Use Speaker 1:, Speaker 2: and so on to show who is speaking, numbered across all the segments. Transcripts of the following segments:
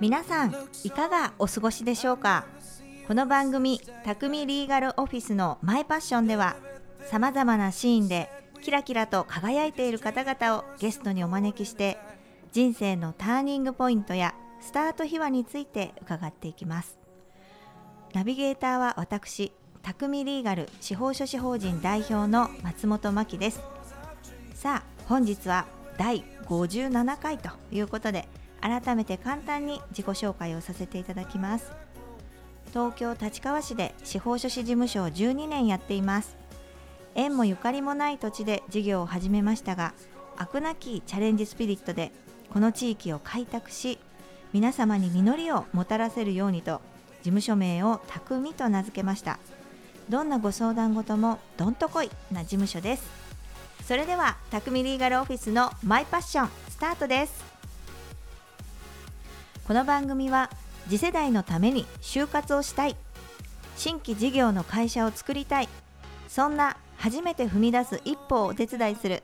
Speaker 1: 皆さんいかがお過ごしでしょうか？この番組「匠リーガルオフィスのマイパッション」ではさまざまなシーンでキラキラと輝いている方々をゲストにお招きして人生のターニングポイントやスタート秘話について伺っていきます。ナビゲーターは私匠リーガル司法書士法人代表の松本真希です。さあ本日は第57回ということで改めて簡単に自己紹介をさせていただきます。東京立川市で司法書士事務所を12年やっています。縁もゆかりもない土地で事業を始めましたが飽くなきチャレンジスピリットでこの地域を開拓し皆様に実りをもたらせるようにと事務所名を匠と名付けました。どんなご相談事もどんとこいな事務所です。それでは匠リーガルオフィスのマイパッションスタートです。この番組は次世代のために就活をしたい。新規事業の会社を作りたい。そんな初めて踏み出す一歩をお手伝いする。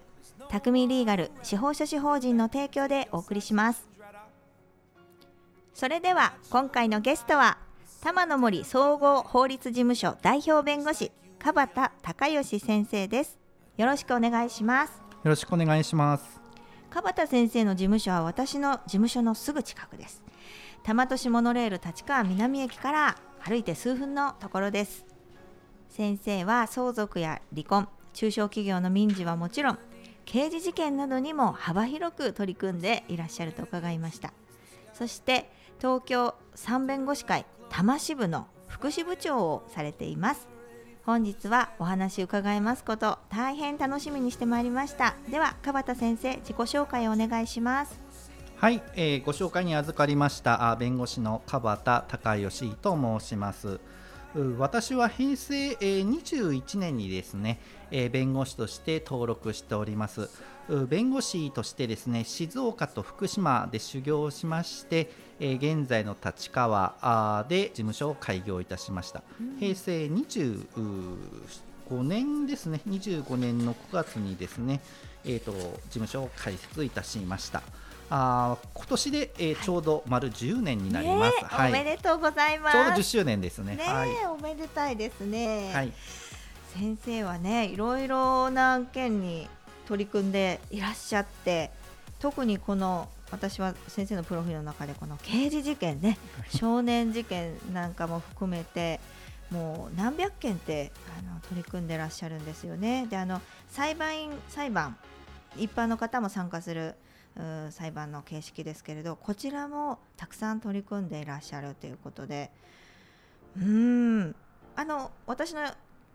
Speaker 1: 匠リーガル司法書士法人の提供でお送りします。それでは今回のゲストは玉の森総合法律事務所代表弁護士川田隆義先生です。よろしくお願いします。
Speaker 2: よろしくお願いします。
Speaker 1: 川田先生の事務所は私の事務所のすぐ近くです多摩都市モノレール立川南駅から歩いて数分のところです。先生は相続や離婚中小企業の民事はもちろん刑事事件などにも幅広く取り組んでいらっしゃると伺いました。そして東京三弁護士会多摩支部の副支部長をされています。本日はお話伺いますこと大変楽しみにしてまいりました。では川田先生自己紹介をお願いします。
Speaker 2: はい、えーご紹介に預かりましたあ弁護士の川田隆義と申します。う私は平成、えー21年にですね、えー弁護士として登録しております。う弁護士としてですね静岡と福島で修行をしまして、えー現在の立川で事務所を開業いたしました。平成25年ですね25年の9月にですね、えー、と事務所を開設いたしました。あー今年で、えーちょうど丸10年になります。
Speaker 1: ねえおめでとうございます
Speaker 2: ちょうど10周年ですね。
Speaker 1: ね
Speaker 2: はい。
Speaker 1: えおめでたいですね、
Speaker 2: はい。
Speaker 1: 先生はねいろいろな案件に取り組んでいらっしゃって特にこの私は先生のプロフィールの中でこの刑事事件ね少年事件なんかも含めてもう何百件ってあの取り組んでらっしゃるんですよね。であの裁判員裁判一般の方も参加する裁判の形式ですけれどこちらもたくさん取り組んでいらっしゃるということでうーんあの私の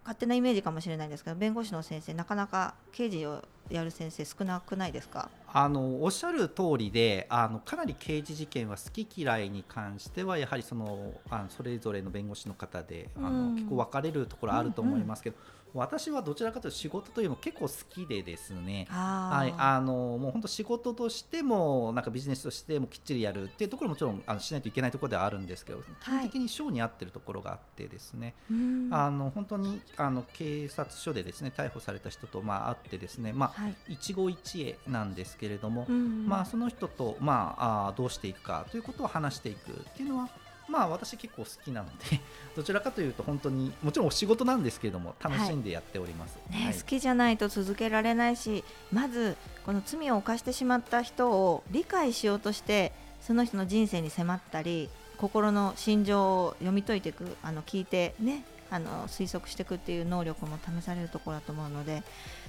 Speaker 1: 勝手なイメージかもしれないんですけど弁護士の先生なかなか刑事をやる先生少なくないですか？
Speaker 2: あのおっしゃる通りで、あのかなり刑事事件は好き嫌いに関してはやはりそのあのそれぞれの弁護士の方で、あ
Speaker 1: うん。
Speaker 2: の結構分かれるところあると思いますけど、私はどちらかというと仕事というのも結構好きでですね。
Speaker 1: あ
Speaker 2: はい、あのもう本当仕事としてもなんかビジネスとしてもきっちりやるっていうところももちろんあのしないといけないところではあるんですけど基本的に性に合ってるところがあってですね、
Speaker 1: うん。
Speaker 2: あの本当にあの警察署でですね逮捕された人とまあ会ってですね、まあ、
Speaker 1: はい。
Speaker 2: 一期一会なんですけれども、
Speaker 1: うん。
Speaker 2: まあ、その人と、まあ、あーどうしていくかということを話していくっていうのは、まあ、私結構好きなので どちらかというと本当にもちろんお仕事なんですけれども楽しんでやっております。
Speaker 1: ね
Speaker 2: はい。
Speaker 1: 好きじゃないと続けられないしまずこの罪を犯してしまった人を理解しようとしてその人の人生に迫ったり心の心情を読み解いていくあの聞いてねあの推測していくっていう能力も試されるところだと思うので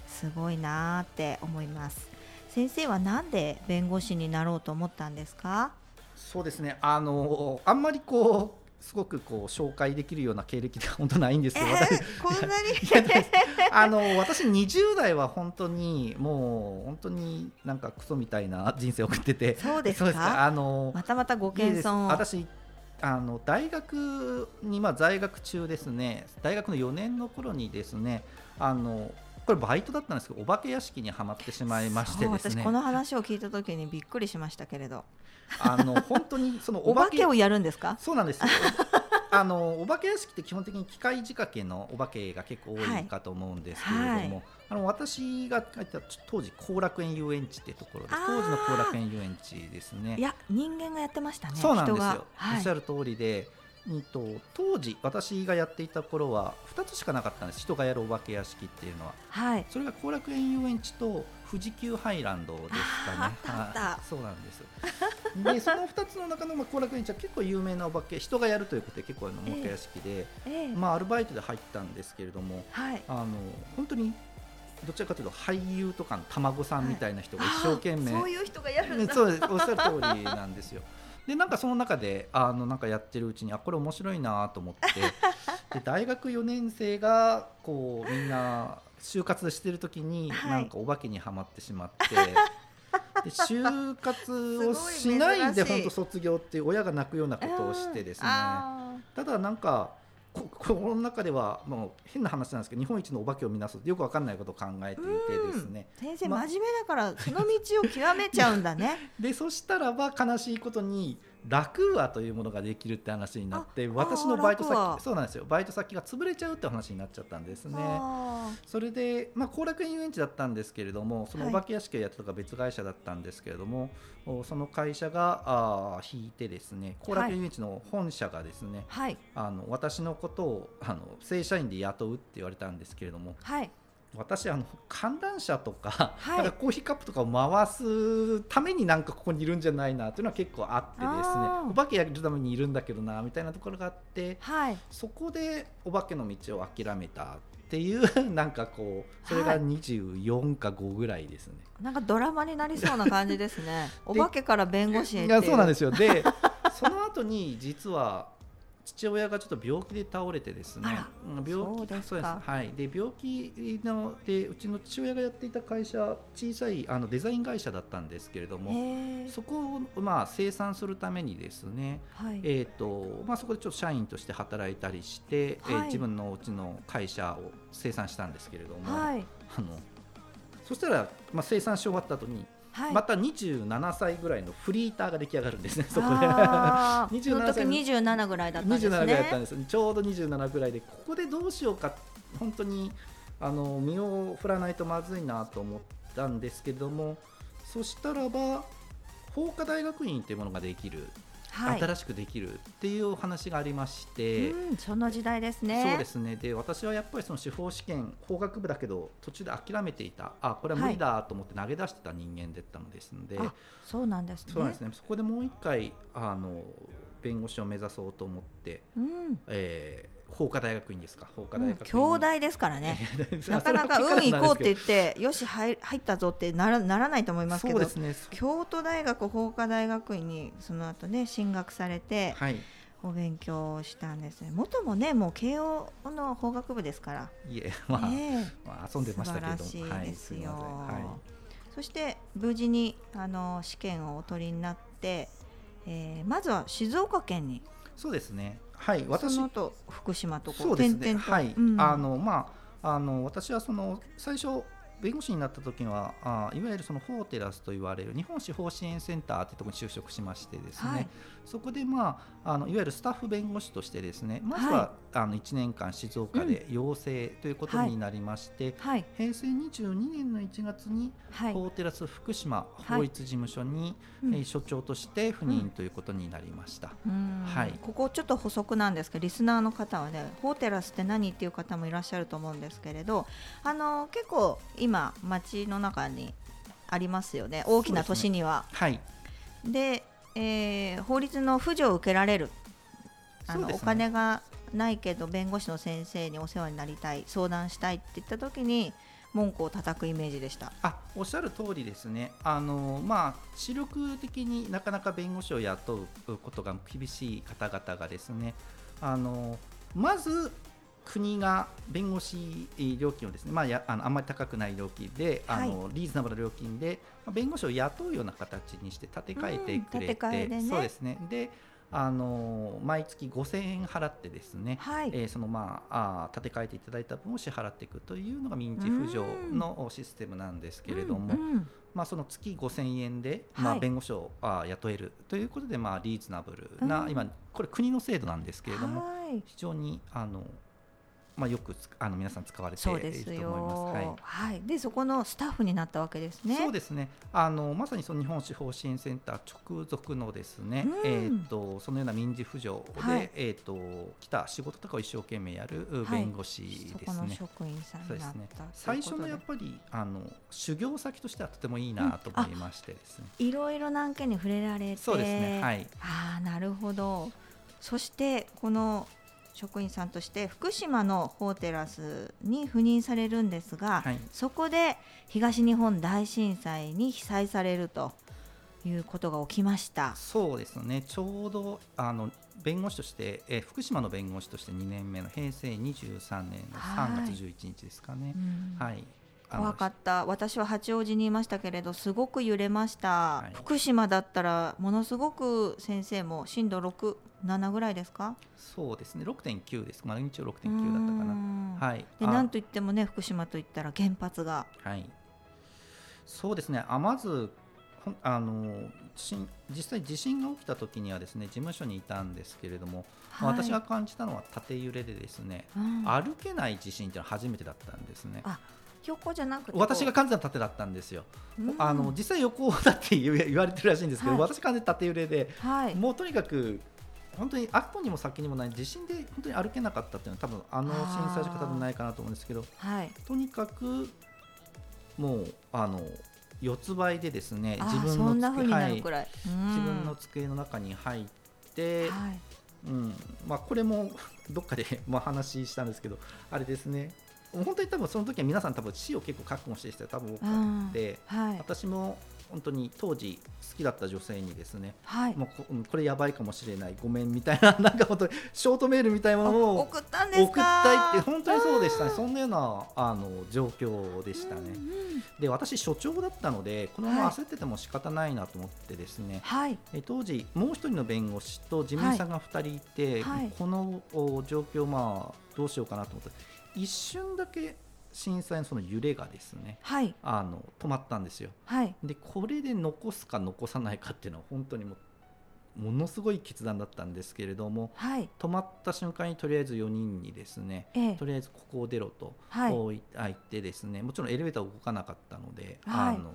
Speaker 1: すごいなーって思います。先生はなんで弁護士になろうと思ったんですか？
Speaker 2: そうですね。あのあんまりこうすごくこう紹介できるような経歴では本当ないんですけど、私。
Speaker 1: こんなに？
Speaker 2: あの私20代は本当にもう本当になんかクソみたいな人生を送ってて。
Speaker 1: そうですか？
Speaker 2: あの
Speaker 1: またまたご謙遜を。
Speaker 2: 私あの大学にまあ在学中ですね。大学の4年の頃にですねあのこれバイトだったんですけどお化け屋敷にはまってしまいましてね。
Speaker 1: 私この話を聞いた時にびっくりしましたけれど
Speaker 2: あの本当にその
Speaker 1: お化けをやるんですか？
Speaker 2: そうなんですよ。あのお化け屋敷って基本的に機械仕掛けのお化けが結構多いかと思うんですけれども、
Speaker 1: はい。はい
Speaker 2: あの私が書いた当時後楽園遊園地ってところで当時の後楽園遊園地ですね。
Speaker 1: いや人間がやってましたね
Speaker 2: そうなんですよ、
Speaker 1: はい。
Speaker 2: おっしゃる通りで、うんと、当時私がやっていた頃は2つしかなかったんです。人がやるお化け屋敷っていうのは。
Speaker 1: はい。
Speaker 2: それが後楽園遊園地と富士急ハイランドですかね。そうなんですでその2つの中のまあ後楽園地は結構有名なお化け人がやるということで結構あのお化け屋敷で、
Speaker 1: ええ
Speaker 2: まあ、アルバイトで入ったんですけれども
Speaker 1: はい
Speaker 2: あの本当にどちらかというと俳優とかの卵さんみたいな人が一生懸命、
Speaker 1: あーそういう人がやるん
Speaker 2: ね
Speaker 1: だ
Speaker 2: そうおっしゃる通りなんですよ。でなんかその中であのなんかやってるうちにあこれ面白いなと思って で大学4年生がこうみんな就活してる時に、
Speaker 1: はい
Speaker 2: なんかお化けにはまってしまって。で就活をしないで 本当卒業っていう親が泣くようなことをしてですね。
Speaker 1: あ
Speaker 2: ただなんかこ心の中ではもう変な話なんですけど日本一のお化けを見なすよくわかんないことを考えていてですね。
Speaker 1: ー先生
Speaker 2: ま
Speaker 1: 真面目だからその道を極めちゃうんだね。
Speaker 2: でそしたらば悲しいことに楽話というものができるって話になって私のバイト先そうなんですよ。バイト先が潰れちゃうって話になっちゃったんですね。
Speaker 1: あ。
Speaker 2: それで、まあ、後楽園遊園地だったんですけれどもその
Speaker 1: はい
Speaker 2: お化け屋敷をやってた別会社だったんですけれども、おその会社があー引いてですね後楽園遊園地の本社がですね、
Speaker 1: ーはい。
Speaker 2: あの私のことをあの正社員で雇うって言われたんですけれども
Speaker 1: はい
Speaker 2: 私あの観覧車とか,、
Speaker 1: はい。
Speaker 2: なんかコーヒーカップとかを回すためになんかここにいるんじゃないなっていうのは結構あってですねお化けやるためにいるんだけどなみたいなところがあって
Speaker 1: はい。
Speaker 2: そこでお化けの道を諦めたっていう なんかこうそれが24か5ぐらいですね。
Speaker 1: なんかドラマになりそうな感じですね。お化けから弁護士へ
Speaker 2: いやそうなんですすよ。でその後に実は父親がちょっと病気で倒れてですね。病気
Speaker 1: そうですか。
Speaker 2: はいで病気のでうちの父親がやっていた会社小さいあのデザイン会社だったんですけれどもそこをまあ生産するためにですね
Speaker 1: はい。
Speaker 2: えーとまあ、そこでちょっと社員として働いたりして、えー
Speaker 1: はい。
Speaker 2: 自分のうちの会社を生産したんですけれども、
Speaker 1: はい。
Speaker 2: あのそしたら、まあ、生産し終わった後に、
Speaker 1: はい。
Speaker 2: また27歳ぐらいのフリーターが出来上がるんですね、そこで。
Speaker 1: あー
Speaker 2: 27
Speaker 1: その時
Speaker 2: 歳
Speaker 1: 27ぐらいだったんですね。
Speaker 2: 27ぐらいだったんですちょうど27ぐらいでここでどうしようか本当にあの身を振らないとまずいなと思ったんですけれどもそしたらば法科大学院というものができる、
Speaker 1: はい
Speaker 2: 新しくできるっていうお話がありまして。
Speaker 1: うんその時代ですね。
Speaker 2: そうですね。で私はやっぱりその司法試験法学部だけど途中で諦めていた。あこれは無理だと思って投げ出してた人間だったのですので、
Speaker 1: あそうなんですね。
Speaker 2: そうですね。そこでもう一回あの弁護士を目指そうと思って、
Speaker 1: うん。
Speaker 2: えー、法科大学院ですか？法科
Speaker 1: うん
Speaker 2: 大学院、
Speaker 1: 兄弟ですからね。なかなか運行こうって言
Speaker 2: 結
Speaker 1: ってよし入入ったぞってならならないと思いますけど
Speaker 2: そうですね。
Speaker 1: 京都大学法科大学院にその後ね進学されて
Speaker 2: はい。
Speaker 1: お勉強したんですね。元もねもう慶応の法学部ですから、
Speaker 2: いえまあ、
Speaker 1: ね
Speaker 2: まあ遊んでましたけど。も
Speaker 1: 素晴らしいですよ、
Speaker 2: はい。
Speaker 1: そして無事にあの試験をお取りになって、えーまずは静岡県に。
Speaker 2: そうですねはい私
Speaker 1: その後福島とこ
Speaker 2: そううではい、
Speaker 1: うん。
Speaker 2: あのまああの私はその最初弁護士になった時はあいわゆるそのフォーテラスと言われる日本司法支援センターというところに就職しましてですね、
Speaker 1: はい。
Speaker 2: そこで、まあ、あのいわゆるスタッフ弁護士としてですねまずは、あの1年間静岡で養成ということになりまして、
Speaker 1: はい。
Speaker 2: 平成22年の1月に
Speaker 1: はい。
Speaker 2: フォーテラス福島
Speaker 1: はい。
Speaker 2: 法律事務所に、
Speaker 1: うん。
Speaker 2: えー所長として赴任ということになりました。
Speaker 1: うん。
Speaker 2: はい。
Speaker 1: ここちょっと補足なんですけどリスナーの方はねホーテラスって何っていう方もいらっしゃると思うんですけれどあの結構今街の中にありますよね。大きな都市には。
Speaker 2: はい。
Speaker 1: でえー法律の扶助を受けられる。あの、
Speaker 2: ね。
Speaker 1: お金がないけど弁護士の先生にお世話になりたい相談したいって言った時に文句を叩くイメージでした。
Speaker 2: あおっしゃる通りですね、あのまあ、視力的になかなか弁護士を雇うことが厳しい方々がですね、あのまず国が弁護士料金をですね、まあ、やあのあんまり高くない料金で、あのリーズナブルな料金で、まあ弁護士を雇うような形にして立て替えてくれて、
Speaker 1: うん立てね。
Speaker 2: そうですね。であの毎月5000円払ってですね、
Speaker 1: はい。
Speaker 2: えーそのまああー立て替えていただいた分を支払っていくというのが民事扶助のシステムなんですけれども、
Speaker 1: うんうん。
Speaker 2: まあ、その月5000円で、
Speaker 1: はい。
Speaker 2: まあ、弁護士を雇えるということで、まあ、リーズナブルな、
Speaker 1: うん。
Speaker 2: 今これ国の制度なんですけれども
Speaker 1: はい。
Speaker 2: 非常にあの、まあ、よくつあの皆さん使われていると思い
Speaker 1: よ
Speaker 2: ます。はい。
Speaker 1: はい、でそこのスタッフになったわけですね。
Speaker 2: そうですね。あのまさにその日本司法支援センター直属のですね、
Speaker 1: うん。
Speaker 2: えー、とそのような民事扶助で、
Speaker 1: はい。
Speaker 2: えー、と来た仕事とかを一生懸命やる弁護士
Speaker 1: そこの
Speaker 2: ですね。
Speaker 1: 職員さん
Speaker 2: そうですね。最初のやっぱりあの修行先としてはとてもいいなと思いましてですね、
Speaker 1: いろいろな案件に触れられて。
Speaker 2: そうですね。はい。
Speaker 1: ああなるほど。そしてこの職員さんとして福島のホーテラスに赴任されるんですが、
Speaker 2: はい。
Speaker 1: そこで東日本大震災に被災されるということが起きました。
Speaker 2: そうですね。ちょうどあの弁護士として、えー福島の弁護士として2年目の平成23年の3月11日ですかね。
Speaker 1: うん。
Speaker 2: はい。あの
Speaker 1: 怖かった。私は八王子にいましたけれどすごく揺れました、
Speaker 2: い。
Speaker 1: 福島だったらものすごく先生も震度67ぐらいですか？
Speaker 2: そうですね。6.9です。マグニチュード6.9だったかな。
Speaker 1: な
Speaker 2: はい。あ。
Speaker 1: でなんといってもね福島といったら原発が。
Speaker 2: はい、そうですね、あまずあの実際、地震が起きた時にはですね事務所にいたんですけれども、まあ
Speaker 1: はい。
Speaker 2: 私が感じたのは縦揺れでですね、
Speaker 1: うん。
Speaker 2: 歩けない地震っていうのは初めてだったんですね。
Speaker 1: あ横じゃなくて
Speaker 2: 私が感じたのは縦だったんですよ、
Speaker 1: うん。
Speaker 2: あの実際横だって言われてるらしいんですけど、
Speaker 1: はい。
Speaker 2: 私感じた縦揺れで、
Speaker 1: はい。
Speaker 2: もうとにかく本当に後にも先にもない地震で本当に歩けなかったっていうのは多分あの震災の方じゃないかなと思うんですけど
Speaker 1: はい。
Speaker 2: とにかくもうあの四つ倍でですね
Speaker 1: あ
Speaker 2: 自分の
Speaker 1: 風にな
Speaker 2: はい。自分の机の中に入って、
Speaker 1: はい。
Speaker 2: うん。まあ、これも どっかで まあ話したんですけどあれですね。本当に多分その時は皆さん多分死を結構覚悟してる人は多分多く
Speaker 1: うん。
Speaker 2: て、
Speaker 1: はい。
Speaker 2: 私も本当に当時好きだった女性にですね
Speaker 1: はい。
Speaker 2: もうこうんこれやばいかもしれないごめんみたいな なんか本当にショートメールみたいなものを
Speaker 1: 送ったんですか？
Speaker 2: 送ったいって本当にそうでしたね。そんなようなあの状況でしたね。
Speaker 1: うんうん
Speaker 2: で私所長だったのでこのまま
Speaker 1: はい。
Speaker 2: 焦ってても仕方ないなと思ってですね、
Speaker 1: はい。
Speaker 2: え当時もう一人の弁護士と事務員さんが2人いて、
Speaker 1: はい。
Speaker 2: このお状況まあどうしようかなと思って一瞬だけ震災のその揺れがですね
Speaker 1: はい。
Speaker 2: あの止まったんですよ。
Speaker 1: はい。
Speaker 2: でこれで残すか残さないかっていうのは本当にもうものすごい決断だったんですけれども
Speaker 1: はい。
Speaker 2: 止まった瞬間にとりあえず4人にですね
Speaker 1: ええ。
Speaker 2: とりあえずここを出ろと
Speaker 1: はい。
Speaker 2: こう言ってですねもちろんエレベーター動かなかったので、
Speaker 1: はい。
Speaker 2: あの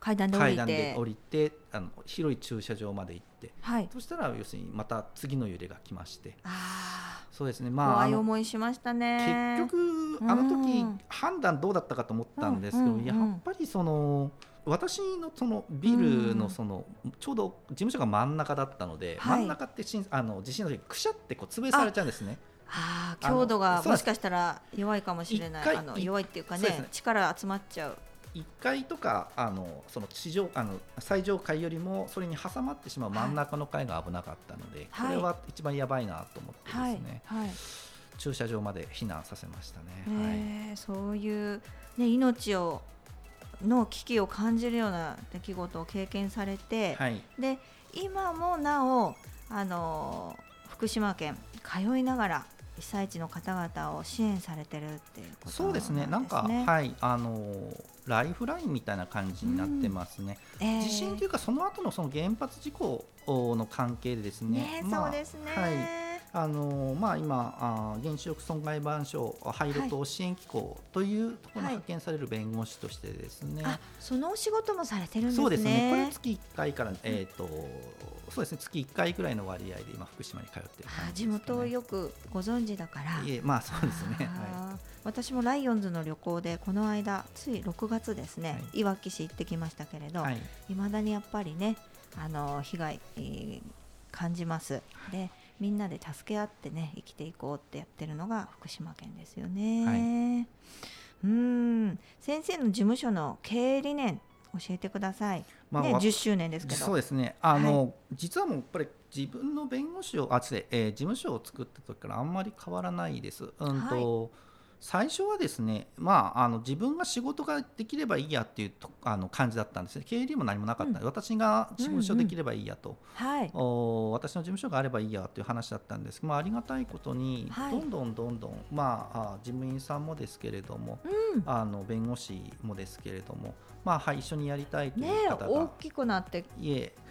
Speaker 1: 階段で降りて。
Speaker 2: 階段で降りてあの広い駐車場まで行って。
Speaker 1: はい。
Speaker 2: そしたら要するにまた次の揺れが来まして。
Speaker 1: あ
Speaker 2: そうですね。
Speaker 1: あ
Speaker 2: まあ
Speaker 1: 怖い思いしましたね。
Speaker 2: 結局あの時
Speaker 1: うん
Speaker 2: 判断どうだったかと思ったんですけど、
Speaker 1: うんうんうん。
Speaker 2: やっぱりその私のそのビル
Speaker 1: うん。
Speaker 2: のそのちょうど事務所が真ん中だったので、
Speaker 1: はい。
Speaker 2: 真ん中ってしんあの地震の時くしゃってこう潰されちゃうんですね。
Speaker 1: ああ強度がもしかしたら弱いかもしれない。あの
Speaker 2: い
Speaker 1: 弱いっていうか
Speaker 2: ね
Speaker 1: ね。力集まっちゃう
Speaker 2: 1階とかあのその地上あの最上階よりもそれに挟まってしまう真ん中の階が危なかったので、
Speaker 1: はい。
Speaker 2: これは一番やばいなと思ってです
Speaker 1: はい。
Speaker 2: ね、
Speaker 1: はい。
Speaker 2: 駐車場まで避難させましたね。
Speaker 1: えーそういうね命をの危機を感じるような出来事を経験されて、
Speaker 2: はい、はい
Speaker 1: で今もなおあの福島県通いながら被災地の方々を支援されてるっていうこと
Speaker 2: そうですね、なんか、
Speaker 1: ね
Speaker 2: はい、あのライフラインみたいな感じになってますね。
Speaker 1: えー
Speaker 2: 地震というか、その後のその原発事故の関係でですね。
Speaker 1: ね
Speaker 2: まあ
Speaker 1: そうですね、
Speaker 2: はい。あのまあ、今あー、原子力損害賠償廃炉等支援機構というところに
Speaker 1: はい
Speaker 2: 派遣される弁護士としてですね、
Speaker 1: あそのお仕事もされてるんですね。
Speaker 2: そうですね、これ月1回から、えーとそうですね、月1回ぐらいの割合で今、福島に通ってるね。
Speaker 1: 地元をよくご存知だから。
Speaker 2: いえまあそうですね、は
Speaker 1: あー私もライオンズの旅行でこの間つい6月ですね、
Speaker 2: はい。
Speaker 1: いわき市行ってきましたけれど、
Speaker 2: いはい。
Speaker 1: いまだにやっぱりねあの被害、えー感じます。でみんなで助け合ってね生きていこうってやってるのが福島県ですよね、うーん。先生の事務所の経営理念教えてください、ね、
Speaker 2: まあわ
Speaker 1: 10周年ですけど。
Speaker 2: そうですね。あの、実はもうやっぱり自分の弁護士をあえー事務所を作った時からあんまり変わらないです。うんと最初はですね、まあ、あの自分が仕事ができればいいやっていうとあの感じだったんですね。経理も何もなかった、うん、私が事務所できればいいやと、
Speaker 1: はい、
Speaker 2: お私の事務所があればいいやという話だったんです。けど、まあ、ありがたいことに、どんどんどんどん、まあ、事務員さんもですけれども、うん、あの弁護士もですけれども、まあはい、一緒にやりたいという方が、
Speaker 1: ね、大きくなって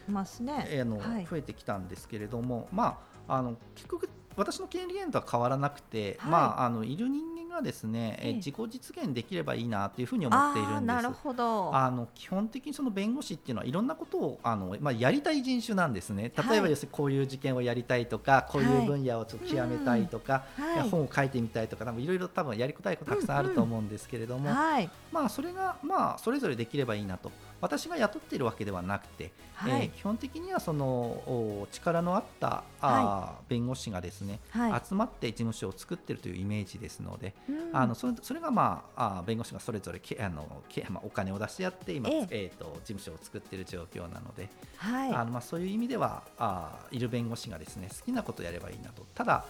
Speaker 1: ますね、
Speaker 2: えの、はい、増えてきたんですけれども、まあ、あの結局私の権利源とは変わらなくて、はい、まあ、あのいる人間がですね、え自己実現できればいいなというふうに思っているんです。
Speaker 1: なるほど。
Speaker 2: あの基本的にその弁護士っていうのはいろんなことをあの、まあ、やりたい人種なんですね。例えば、要するにこういう事件をやりたいとか、こういう分野をちょっと極めたいとか、はい、本を書いてみたいとか、多分いろいろ多分やりたいことたくさんあると思うんですけれども、うんうん、まあそれがまあそれぞれできればいいなと。私が雇っているわけではなくて、はい、えー、基本的にはその力のあった、はい、弁護士がですね、はい、集まって事務所を作っているというイメージですので、うん、あのそれそれが、まあ、あ弁護士がそれぞれけあのけ、まあ、お金を出し合って今、えー、えーと事務所を作っている状況なので、はい。あのまあ、そういう意味ではあいる弁護士がですね好きなことをやればいいなと。ただ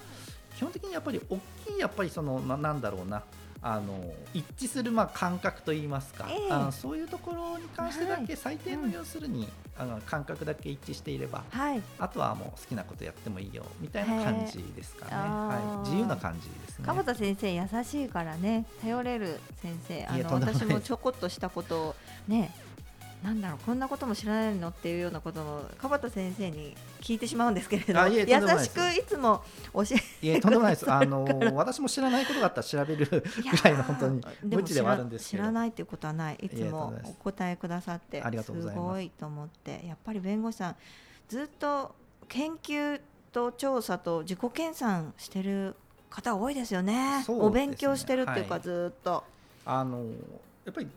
Speaker 2: 基本的にやっぱり大きいやっぱりそのななんだろうなあの一致するまあ感覚といいますか、えー、あそういうところに関してだけ最低の要するに、あの感覚だけ一致していれば、はい、あとはもう好きなことやってもいいよみたいな感じですかね、はい、自由な感じですね。
Speaker 1: 川田先生優しいからね頼れる先生。あの私もちょこっとしたことねなんだろうこんなことも知らないのっていうようなことの川田先生に聞いてしまうんですけれど優しくいつも教え
Speaker 2: い。えとんでもないです。あの私も知らないことがあったら調べるぐらいの本当に無知ではあるんです
Speaker 1: 知らないっていうことはないいつもお答えくださってす。ごいと思って。やっぱり弁護士さんずっと研究と調査と自己研鑽してる方多いですよね、ね、お勉強してるっていうか、はい、ずっと。
Speaker 2: あのやっぱり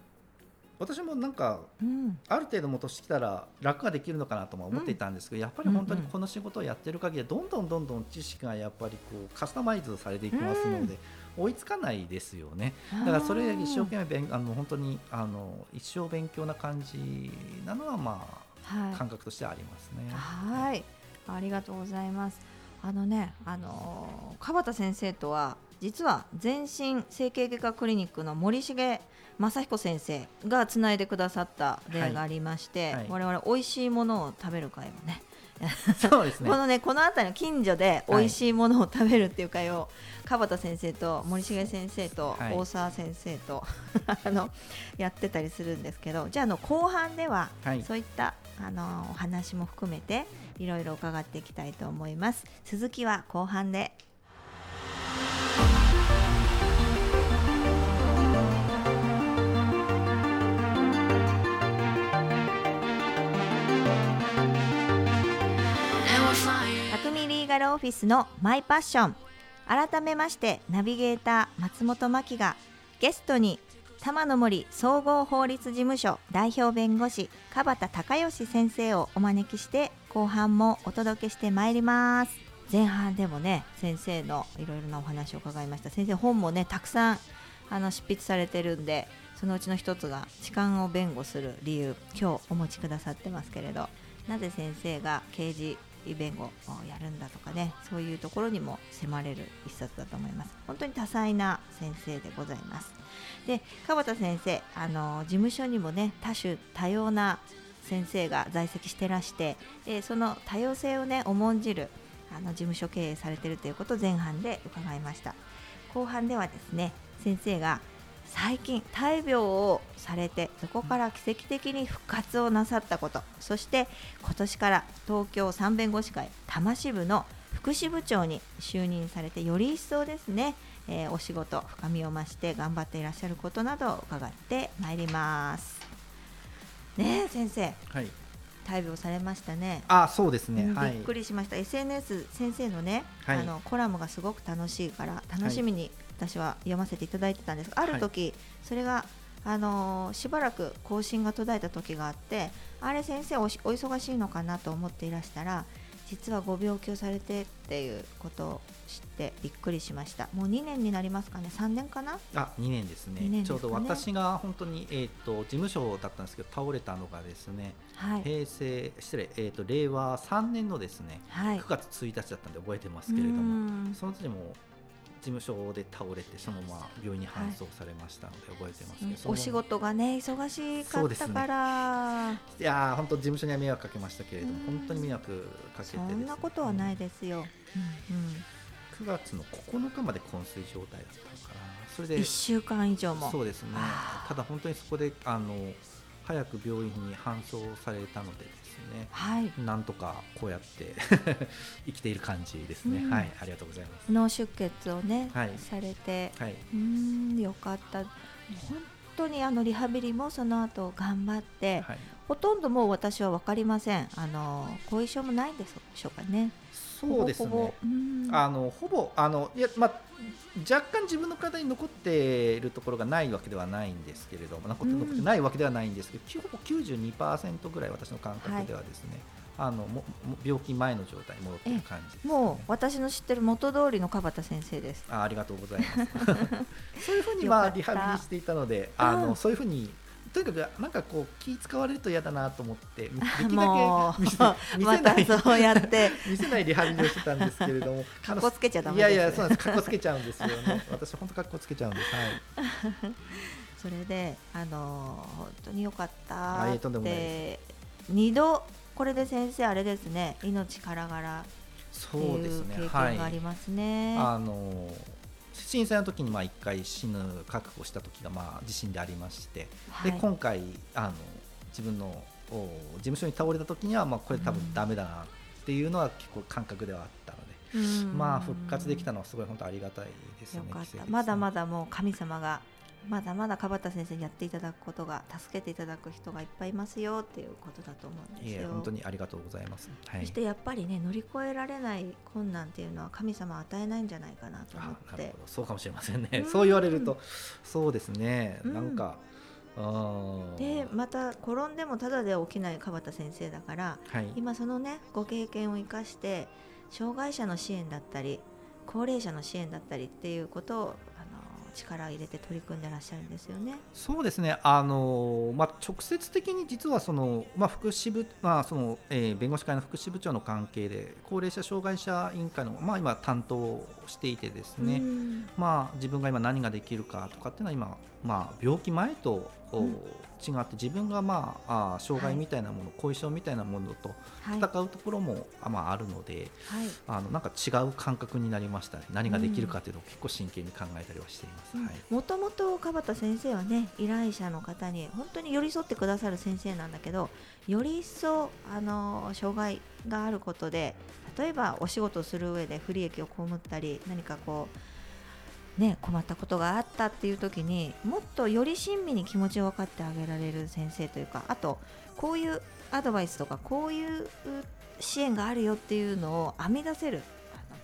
Speaker 2: 私もなんか、うん、ある程度も年きたら楽ができるのかなとも思っていたんですけど、うん、やっぱり本当にこの仕事をやってる限りどんどんどんどん知識がやっぱりこうカスタマイズされていきますので、追いつかないですよね。だからそれ一生懸命勉あの本当にあの一生勉強な感じなのはまあ、はい、感覚としてありますね。
Speaker 1: はい。ありがとうございます。あのねあの川田先生とは実は全身整形外科クリニックの森重正彦先生がつないでくださった例がありまして、はい。はい、我々美味しいものを食べる会をね。
Speaker 2: そうですね。
Speaker 1: このねこの辺りの近所で美味しいものを食べるっていう会を、はい、川田先生と森重先生と大沢先生と、はい、あのやってたりするんですけどじゃあの後半では、はい、そういったあのお話も含めていろいろ伺っていきたいと思います。続きは後半でガルオフィスのマイパッション改めましてナビゲーター松本真希がゲストに玉の森総合法律事務所代表弁護士川端孝義先生をお招きして後半もお届けしてまいります前半でもね先生のいろいろなお話を伺いました先生本もねたくさんあの執筆されてるんでそのうちの一つが痴漢を弁護する理由今日お持ちくださってますけれどなぜ先生が刑事弁護をやるんだとかねそういうところにも迫れる一冊だと思います。本当に多彩な先生でございます。で川田先生あの事務所にもね多種多様な先生が在籍してらしてでその多様性をね重んじるあの事務所経営されてるということを前半で伺いました。後半ではですね先生が最近大病をされてそこから奇跡的に復活をなさったことそして今年から東京三弁護士会多摩支部の副支部長に就任されてより一層ですね、えー、お仕事深みを増して頑張っていらっしゃることなどを伺ってまいりますね先生、はい、大病されましたね。
Speaker 2: あ、そうですね。
Speaker 1: びっくりしました。SNS 先生のね、はい、あのコラムがすごく楽しいから楽しみに私は読ませていただいてたんですある時、はい、それがあのー、しばらく更新が途絶えた時があってあれ先生お忙しいのかなと思っていらしたら実はご病気をされてっていうことを知ってびっくりしました。もう2年になりますかね。3年かな？
Speaker 2: あ2年ですね、ね、ちょうど私が本当に、えーと、事務所だったんですけど倒れたのがですね、はい、平成失礼、えーと、令和3年のですね、はい、9月1日だったんで覚えてますけれどもその時も務所で倒れてそのまま病院に搬送されましたので覚えてますけど、
Speaker 1: うん。
Speaker 2: その
Speaker 1: お仕事がね忙しかったから。
Speaker 2: いやー本当事務所には迷惑かけましたけれども、
Speaker 1: うん。
Speaker 2: 本当に迷惑かけてね。
Speaker 1: んなことはないですよ、
Speaker 2: 9月の9日まで昏睡状態だったのかな。それ
Speaker 1: うん、
Speaker 2: で
Speaker 1: 1週間以上も。
Speaker 2: そうですね。ただ本当にそこであの早く病院に搬送されたのでですね。
Speaker 1: はい。
Speaker 2: なんとかこうやって 生きている感じですね、
Speaker 1: うん。
Speaker 2: はい。ありがとうございます。
Speaker 1: 脳出血をね、
Speaker 2: はい。
Speaker 1: されて。
Speaker 2: はい。う
Speaker 1: ーんよかった。本当にあのリハビリもその後頑張って、
Speaker 2: はい。
Speaker 1: ほとんどもう私は分かりません。あの後遺症もないでしょうかね。
Speaker 2: そうですね。
Speaker 1: ほぼほぼ。うん。
Speaker 2: あのほぼあのいや、まあ、若干自分の体に残っているところがないわけではないんですけれども残って残ってないわけではないんですけど、ほぼ92%ぐらい私の感覚ではですね、あのもも病気前の状態に戻っている感じね、
Speaker 1: もう私の知ってる元通りの川端先生です。
Speaker 2: あありがとうございます。そういうふうにまあリハビリしていたのであの、
Speaker 1: うん
Speaker 2: そういうふうにとにかくなんかこう気使われると嫌だなと思ってできるだけ見せ見
Speaker 1: ま
Speaker 2: せない
Speaker 1: たそう。やって
Speaker 2: 見せないリハビリをしてたんですけれども
Speaker 1: かっこつけちゃダメ
Speaker 2: いや
Speaker 1: です
Speaker 2: いやそうなんです。かっこつけちゃうんですよ。ね私本当かっこつけちゃうんですはい
Speaker 1: それであの本当によかったって。二度これで先生あれですね命からがら
Speaker 2: そうですね
Speaker 1: 経
Speaker 2: はい。
Speaker 1: 験がありますね。
Speaker 2: あの震災の時にまあ一回死ぬ覚悟した時がまあ地震でありまして、
Speaker 1: はい。
Speaker 2: で今回あの自分のお事務所に倒れた時にはまあこれ多
Speaker 1: うん
Speaker 2: 分ダメだなっていうのは結構感覚ではあったので、
Speaker 1: うん。
Speaker 2: まあ復活できたのはすごい本当ありがたいですね。
Speaker 1: よ
Speaker 2: ね。
Speaker 1: まだまだもう神様がまだまだ川端先生にやっていただくことが助けていただく人がいっぱいいますよっていうことだと思うんですよ。
Speaker 2: 本当にありがとうございます。はい。
Speaker 1: そしてやっぱりね乗り越えられない困難っていうのは神様は与えないんじゃないかなと
Speaker 2: あ
Speaker 1: 思って。
Speaker 2: そうかもしれませんね、
Speaker 1: うん。
Speaker 2: そう言われるとそうですね、
Speaker 1: うん。
Speaker 2: なんかうん
Speaker 1: でまた転んでもただで起きない川端先生だから
Speaker 2: はい。
Speaker 1: 今そのねご経験を生かして障害者の支援だったり高齢者の支援だったりっていうことを力を入れて取り組んでらっしゃるんですよね。
Speaker 2: そうですね、あのまあ、直接的に実はその、まあ、福祉部、まあそのえー弁護士会の福祉部長の関係で高齢者障害者委員会の、まあ、今担当をしていてですね、
Speaker 1: うん。
Speaker 2: まあ、自分が今何ができるかとかっていうのは今、まあ、病気前と、お
Speaker 1: うん
Speaker 2: 違って自分が、まあ、あ障害みたいなもの、後遺症みたいなものと
Speaker 1: はい。
Speaker 2: 戦うところも、あまあ、あるので
Speaker 1: はい。
Speaker 2: あのなんか違う感覚になりましたね。何ができるかというのを結構真剣に考えたりはしています。はい。
Speaker 1: もともと川端先生はね依頼者の方に本当に寄り添ってくださる先生なんだけどより一層あの障害があることで例えばお仕事をする上で不利益を被ったり何かこうね困ったことがあったっていう時にもっとより親身に気持ちを分かってあげられる先生というかあとこういうアドバイスとかこういう支援があるよっていうのを編み出せる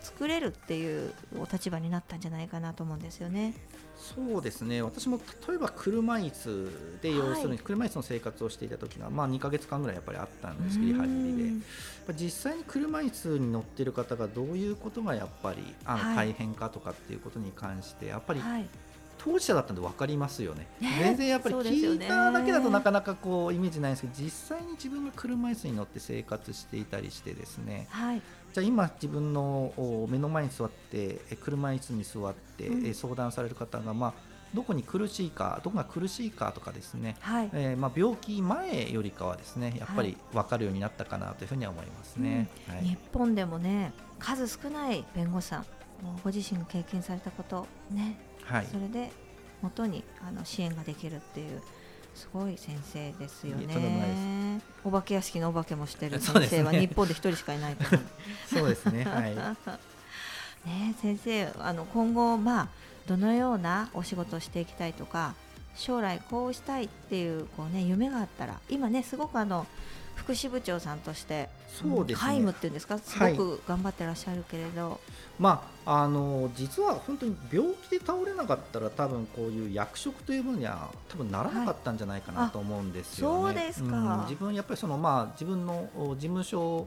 Speaker 1: 作れるっていうお立場になったんじゃないかなと思うんですよね。
Speaker 2: そうですね。私も例えば車椅子で
Speaker 1: はい
Speaker 2: 要するに車椅子の生活をしていた時が、まあ、2か月間ぐらいやっぱりあったんですけどリハビリで。実際に車椅子に乗っている方がどういうことがやっぱりあの
Speaker 1: はい。
Speaker 2: 大変かとかっていうことに関してやっぱり
Speaker 1: はい、
Speaker 2: 当事者だったんで分かりますよね。
Speaker 1: ね。
Speaker 2: 全然やっぱり聞いただけだとなかなかこうイメージないんですけど実際に自分が車椅子に乗って生活していたりしてですね。
Speaker 1: はい、
Speaker 2: じゃあ今自分のお目の前に座ってえ車椅子に座って、相談される方が、まあ、どこに苦しいかどこが苦しいかとかですね、
Speaker 1: はい、
Speaker 2: えーまあ、病気前よりかはですねやっぱ
Speaker 1: はい。
Speaker 2: り分かるようになったかなというふうには思いますね。はい。
Speaker 1: 日本でもね数少ない弁護士さんご自身が経験されたことね、
Speaker 2: はい。
Speaker 1: それで元にあの支援ができるっていうすごい先生ですよね。お化け屋敷のお化けもしてる先生は日本で一人しかいないと思う。
Speaker 2: そうですね、はい、
Speaker 1: ね先生あの今後まあどのようなお仕事をしていきたいとか将来こうしたいっていうこうね夢があったら今ねすごくあの福祉部長さんとして
Speaker 2: そうですね。
Speaker 1: 皆無っていうんですか？すごく頑張ってらっしゃるけれど、
Speaker 2: まあ、あの実は本当に病気で倒れなかったら多分こういう役職というものには多分ならなかったんじゃないかなと思うんですよね。
Speaker 1: はいあそうですか。
Speaker 2: ん自分やっぱりその、まあ、自分のお事務所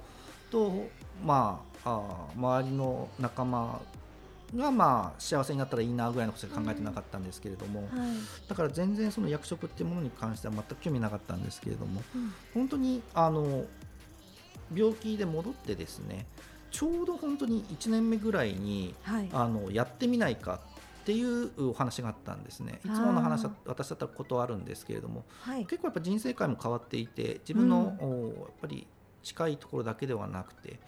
Speaker 2: と、まあ、あ周りの仲間が、まあ、幸せになったらいいなぐらいのことしか考えてなかったんですけれども、
Speaker 1: はい。
Speaker 2: だから全然その役職っていうものに関しては全く興味なかったんですけれども
Speaker 1: うん。
Speaker 2: 本当にあの病気で戻ってですねちょうど本当に1年目ぐらいに
Speaker 1: はい。
Speaker 2: あのやってみないかっていうお話があったんですね。いつもの話は私だったら断るんですけれども
Speaker 1: はい。
Speaker 2: 結構やっぱ人生観も変わっていて自分の、おやっぱり近いところだけではなくて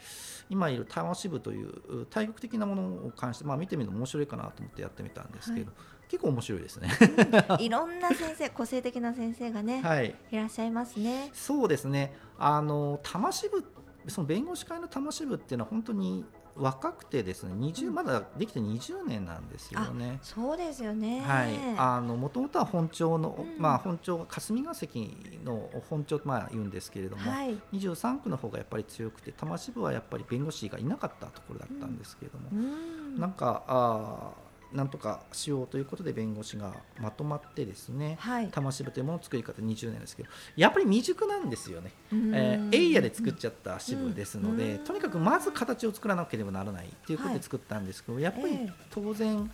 Speaker 2: 今いる魂部という対極的なものを関して、まあ、見てみるの面白いかなと思ってやってみたんですけど、結構面白いですね。
Speaker 1: いろんな先生個性的な先生がね、
Speaker 2: はい。
Speaker 1: い、らっしゃいますね。
Speaker 2: そうですね。あの魂部その弁護士会の魂部っていうのは本当に若くてですね20、
Speaker 1: うん。
Speaker 2: まだできて20年なんですよね。
Speaker 1: そうですよね。
Speaker 2: はい、あのもともとは本庁の、
Speaker 1: うん。
Speaker 2: まあ本庁が霞が関の本庁とまあ言うんですけれども、
Speaker 1: はい。
Speaker 2: 23区の方がやっぱり強くて多摩支部はやっぱり弁護士がいなかったところだったんですけれども、
Speaker 1: うん。
Speaker 2: なんかあーなんとかしようということで弁護士がまとまってですね
Speaker 1: はい。
Speaker 2: 多摩支部というものを作り方20年ですけどやっぱり未熟なんですよね、
Speaker 1: うん。
Speaker 2: えーエイヤで作っちゃった支部ですので、
Speaker 1: うん。
Speaker 2: とにかくまず形を作らなければならないということで作ったんですけど、やっぱり
Speaker 1: ええ。
Speaker 2: 当然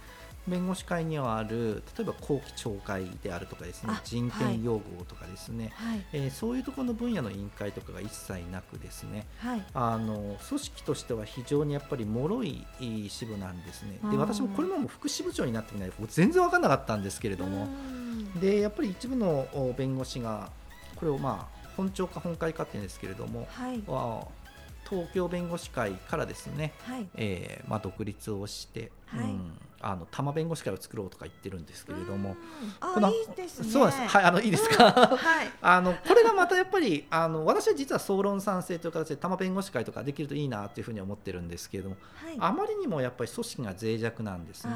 Speaker 2: 弁護士会にはある例えば後期懲戒であるとかですね
Speaker 1: あ
Speaker 2: 人権擁護とかですね、
Speaker 1: はい。
Speaker 2: えーそういうところの分野の委員会とかが一切なくですね
Speaker 1: はい。
Speaker 2: あの組織としては非常にやっぱり脆い支部なんですね。で私もこれも副支部長になってみないと全然分からなかったんですけれども、
Speaker 1: うん。
Speaker 2: でやっぱり一部のお弁護士がこれをまあ本庁か本会かっていうんですけれども、
Speaker 1: はい。
Speaker 2: あ東京弁護士会からですね、
Speaker 1: はい。
Speaker 2: えーまあ、独立をして、
Speaker 1: はい。
Speaker 2: うんあの多摩弁護士会を作ろうとか言ってるんですけれども、この
Speaker 1: いいですね。
Speaker 2: そうです。はいあのいいですか、
Speaker 1: はい。
Speaker 2: あのこれがまたやっぱりあの私は実は総論賛成という形で多摩弁護士会とかできるといいなというふうに思ってるんですけれども、
Speaker 1: はい。
Speaker 2: あまりにもやっぱり組織が脆弱なんですね。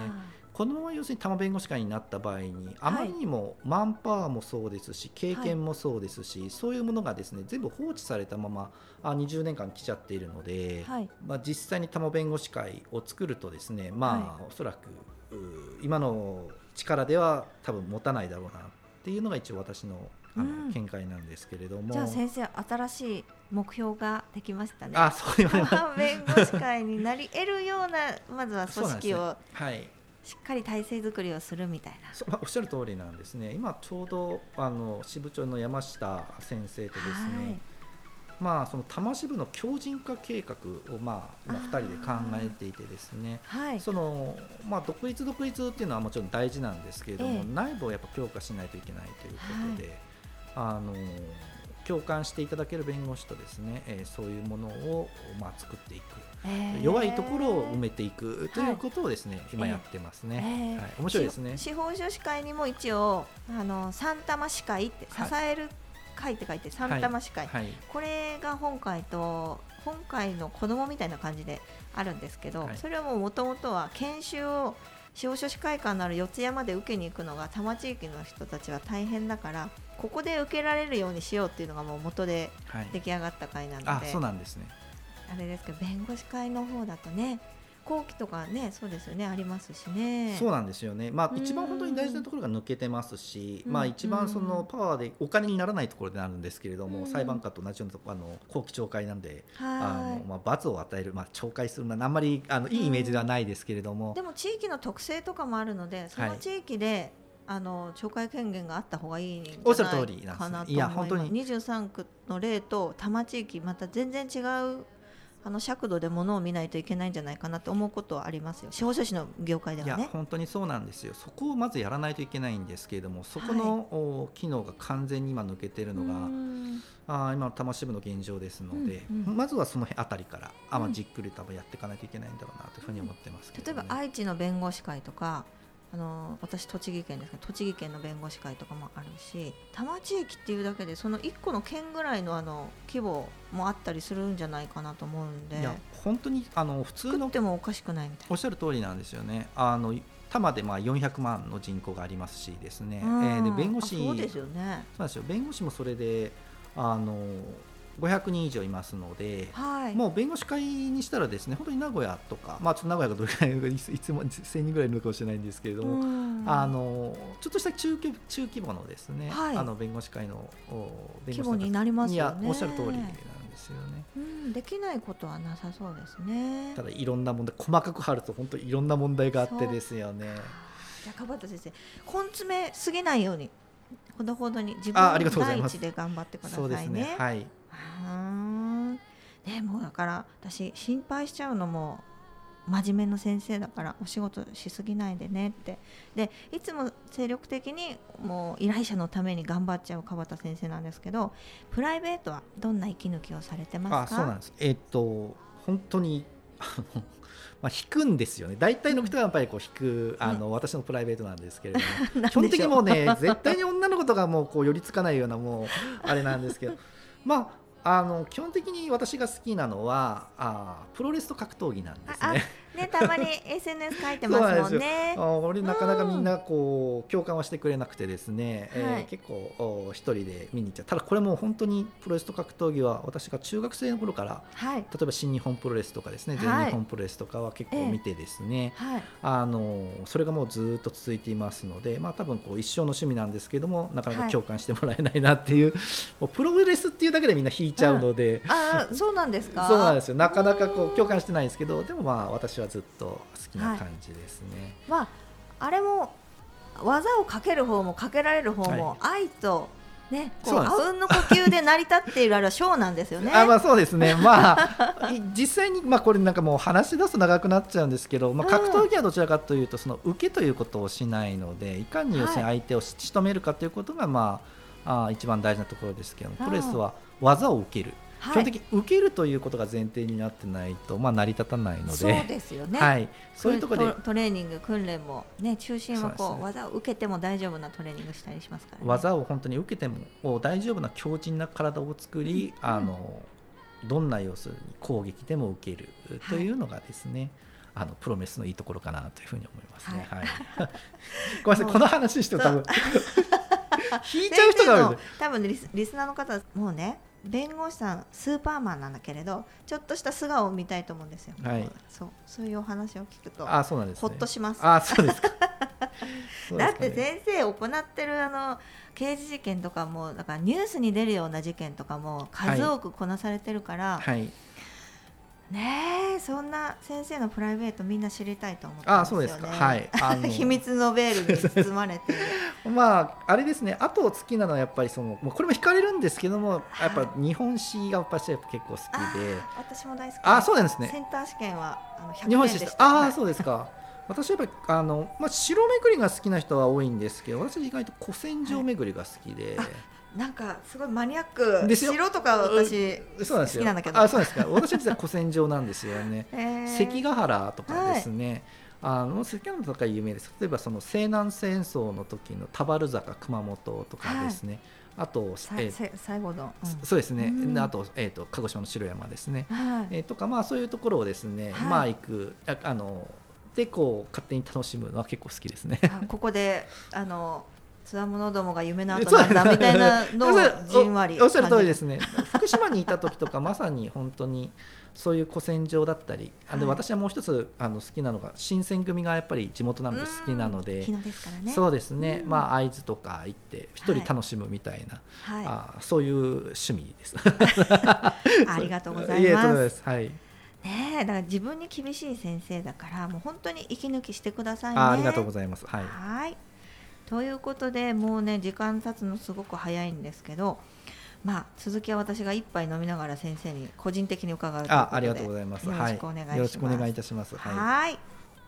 Speaker 2: このまま要するに多摩弁護士会になった場合にあまりにもマンパワーもそうですし経験もそうですし、そういうものがですね全部放置されたままあ20年間来ちゃっているので、
Speaker 1: はい。
Speaker 2: まあ、実際に多摩弁護士会を作るとですねまあ、おそらくう今の力では多分持たないだろうなっていうのが一応私のあの、
Speaker 1: うん。
Speaker 2: 見解なんですけれども。
Speaker 1: じゃあ先生新しい目標ができましたね。
Speaker 2: あそう言われます
Speaker 1: 多摩弁護士会になり得るようなまずは組織を
Speaker 2: はい
Speaker 1: しっかり体制作りをするみたいな。
Speaker 2: そうまあおっしゃる通りなんですね、今ちょうどあの支部長の山下先生とですね、まあその多摩支部の強靭化計画をまあ今
Speaker 1: あー。
Speaker 2: 2人で考えていてですね、
Speaker 1: はい、はい、
Speaker 2: そのまあ独立独立っていうのはもちろん大事なんですけれども、
Speaker 1: ええ。
Speaker 2: 内部をやっぱ強化しないといけないということで、あの共感していただける弁護士とですね、えーそういうものをまあ作っていく。
Speaker 1: えー。
Speaker 2: 弱いところを埋めていくということをですね、今
Speaker 1: ええ
Speaker 2: やってますね、
Speaker 1: えー。
Speaker 2: はい、面白いですね。
Speaker 1: 司司法書士会にも一応あの三玉司会って支
Speaker 2: はい。
Speaker 1: える会って書いて三玉司会、
Speaker 2: はい。
Speaker 1: これが本会と本会の子供みたいな感じであるんですけど、
Speaker 2: はい。
Speaker 1: それはもう元々は研修を司法書士会館のある四谷まで受けに行くのが多摩地域の人たちは大変だからここで受けられるようにしようっていうのがもう元で
Speaker 2: はい。
Speaker 1: 出来上がった会なので、
Speaker 2: あそうなんですね。
Speaker 1: あれですけど弁護士会の方だとね後期とかねそうですよね。ありますしね。
Speaker 2: そうなんですよね、まあ、
Speaker 1: うん。
Speaker 2: 一番本当に大事なところが抜けてますし、
Speaker 1: うん。
Speaker 2: まあ、一番そのパワーでお金にならないところであるんですけれども、
Speaker 1: うん。
Speaker 2: 裁判官と同じようなとこあの後期懲戒なんで、あ
Speaker 1: はい。
Speaker 2: のまあ、罰を与える、まあ、懲戒するのはあんまりあのいいイメージではないですけれども、
Speaker 1: でも地域の特性とかもあるのでその地域で、あの懲戒権限があった方がいいんじゃないかなと
Speaker 2: いや
Speaker 1: 思います。
Speaker 2: 本当に。
Speaker 1: 23区の例と多摩地域また全然違うあの尺度でものを見ないといけないんじゃないかなと思うことはありますよ。司法書士の業界で
Speaker 2: いや
Speaker 1: はね。
Speaker 2: 本当にそうなんですよ。そこをまずやらないといけないんですけれどもそこの、お機能が完全に今抜けてるのが、
Speaker 1: うん。
Speaker 2: あー今の多摩支部の現状ですので、
Speaker 1: うんうん。
Speaker 2: まずはその辺あたりからあ、まあ、
Speaker 1: うん
Speaker 2: じっくり多分やっていかないといけないんだろうなというふうに思ってますけ
Speaker 1: 例え
Speaker 2: ど、ね
Speaker 1: ば愛知の弁護士会とかあの私栃木県ですけど栃木県の弁護士会とかもあるし多摩地域っていうだけでその1個の県ぐらいのあの規模もあったりするんじゃないかなと思うんで
Speaker 2: いや本当にあの普通の
Speaker 1: 作ってもおかしくないみたい
Speaker 2: おっしゃる通りなんですよね。あの多摩でまあ400万の人口がありますしですね、
Speaker 1: な。
Speaker 2: えーで
Speaker 1: うん
Speaker 2: 弁護士
Speaker 1: あそうですよね。
Speaker 2: そうなんですよ弁護士もそれであの500人以上いますので、
Speaker 1: はい。
Speaker 2: もう弁護士会にしたらですね本当に名古屋とか、まあ、ちょっと名古屋がどれくらいいついつも1000人ぐらいいるのかもしれないんですけれども、
Speaker 1: うん
Speaker 2: あのちょっとした中規中規模のですね、
Speaker 1: はい
Speaker 2: あの弁護士会のお弁
Speaker 1: 規
Speaker 2: 護士
Speaker 1: になります
Speaker 2: い
Speaker 1: よね。
Speaker 2: やおっしゃる通りなんですよね。
Speaker 1: うん、できないことはなさそうですね
Speaker 2: た。だいろんな問題細かく貼ると本当にいろんな問題があってですよね。
Speaker 1: じゃあ、かばた先生、根詰めすぎないように。ほどほどに自分
Speaker 2: あありがとうございます
Speaker 1: 第一で頑張ってくださいね。
Speaker 2: はい。
Speaker 1: ねもうだから私心配しちゃうのも真面目な先生だからお仕事しすぎないでねって。でいつも精力的にもう依頼者のために頑張っちゃう川田先生なんですけどプライベートはどんな息抜きをされてますか？
Speaker 2: あそうなんです。えっ、と本当にあの まあ、引くんですよね。大体の人がやっぱりこう引くあの、私のプライベートなんですけれども。基本的にもうね絶対に女の子とかもうこう寄りつかないようなもうあれなんですけど。まああの基本的に私が好きなのはあプロレスと格闘技なんですね。
Speaker 1: ねたまに SNS 書いてますもんね。
Speaker 2: あ俺なかなかみんなこう共感はしてくれなくてですね、うん、えーはい、結構一人で見に行っちゃうただこれも本当にプロレスと格闘技は私が中学生の頃から、はい、例えば新日本プロレスとかですね、全日本プロレスとかは結構見てですね、はい、あのそれがもうずっと続いていますので、まあ、多分こう一生の趣味なんですけどもなかなか共感してもらえないなっていう、もうプロレスっていうだけでみんな引いちゃうので、
Speaker 1: うん、あそうなんですか？
Speaker 2: そうなんですよ。なかなかこう共感してないんですけどでもまあ私はずっと好きな感じですね。
Speaker 1: はい、まああれも技をかける方もかけられる方も愛と、ね、こうあうんの呼吸で成り立っているあれはショーなんですよね。
Speaker 2: あまあそうですね。まあ実際にまあこれなんかもう話し出すと長くなっちゃうんですけど、まあ格闘技はどちらかというとその受けということをしないので、いかに要するに相手を仕留めるかということがまああ一番大事なところですけど、プレスは技を受ける。基本的に受けるということが前提になってないと、まあ、成り立たないので。そう
Speaker 1: ですよね、
Speaker 2: はい、そういうところで
Speaker 1: トレーニング訓練も、ね、中心はこう、ね、技を受けても大丈夫なトレーニングしたりしますから、ね、
Speaker 2: 技を本当に受けても大丈夫な強靭な体を作り、うん、あのどんな要するに攻撃でも受けるというのがですね、はい。あのプロメスのいいところかなというふうに思いますね。はい。はい、ごめんなさい、この話して多分 引いちゃう人が多
Speaker 1: 分リスリスナーの方もうね、弁護士さんスーパーマンなんだけれどちょっとした素顔を見たいと思うんですよ。はい、そうそういうお話を聞くと
Speaker 2: あそうなんです、ね、
Speaker 1: ほっとします。
Speaker 2: あそうですか。
Speaker 1: だって先生行ってるあの刑事事件とかもだからニュースに出るような事件とかも数多くこなされてるから、はい、はいねえそんな先生のプライベートみんな知りたいと思って
Speaker 2: あそうですか。はい。
Speaker 1: 秘密のベールに包まれて。
Speaker 2: まああれですね。あと好きなのはやっぱりそのもうこれも惹かれるんですけども、やっぱ日本史がやっぱ結構好きで。
Speaker 1: 私も大好き。
Speaker 2: あそうなんですね。
Speaker 1: センター試験は
Speaker 2: あの日本史ああそうですか。私はやっぱりあの、まあ、城巡りが好きな人は多いんですけど私意外と古戦場巡りが好きで、はい
Speaker 1: なんかすごいマニアック城とか私好きなんだけど。
Speaker 2: あそうですか。私は実は古戦場なんですよね。関ヶ原とかですね、はい、あの関ヶ原とか有名です。例えばその西南戦争の時の田原坂熊本とかですね、はい、あと、
Speaker 1: えー、最後の、
Speaker 2: うん、そうですね、うん、あと,、えーと、鹿児島の城山ですね、はい、えー、とかまあそういうところをですね、まあ行く。ああのでこう勝手に楽しむのは結構好きですね。
Speaker 1: ここであのつわものどもが夢の後なんだみたいなのをじんわり
Speaker 2: おっしゃる通りですね。福島にいた時とかまさに本当にそういう古戦場だったり、はい、で私はもう一つあの好きなのが新選組がやっぱり地元なので好きなので、
Speaker 1: ね、
Speaker 2: そうですね、まあ会津とか行って一人楽しむみたいな、はい、あそういう趣味です。
Speaker 1: ありがとうございます。
Speaker 2: はい。
Speaker 1: ねだから自分に厳しい先生だからもう本当に息抜きしてくださいね。
Speaker 2: ありがとうございます。はい。
Speaker 1: はいということでもうね時間経つのすごく早いんですけどまあ、続きは私が一杯飲みながら先生に個人的に伺うという
Speaker 2: あありがとうございます。よろしくお願いします。はい、よろしくお願いいたします。
Speaker 1: はい。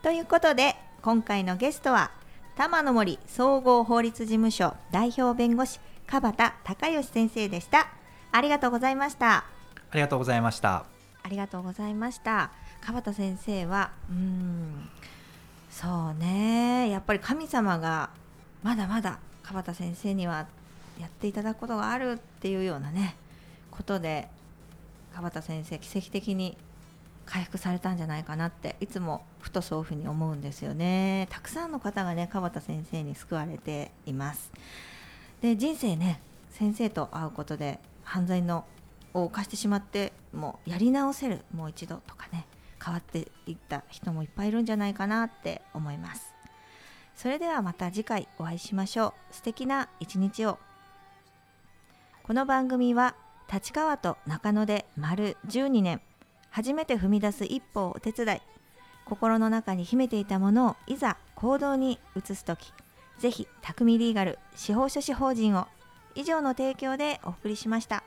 Speaker 1: ということで今回のゲストは玉の森総合法律事務所代表弁護士川端隆義先生でした。ありがとうございました。あ
Speaker 2: りがとうございました。
Speaker 1: ありがとうございました。川端先生はうんそうねやっぱり神様がまだまだ川田先生にはやっていただくことがあるっていうようなねことで川田先生奇跡的に回復されたんじゃないかなっていつもふとそういうふうに思うんですよね。たくさんの方がね川田先生に救われています。で人生ね先生と会うことで犯罪のを犯してしまってもうやり直せるもう一度とかね変わっていった人もいっぱいいるんじゃないかなって思います。それではまた次回お会いしましょう素敵な一日をこの番組は立川と中野で丸12年初めて踏み出す一歩をお手伝い心の中に秘めていたものをいざ行動に移す時ぜひ匠リーガル司法書士法人を以上の提供でお送りしました。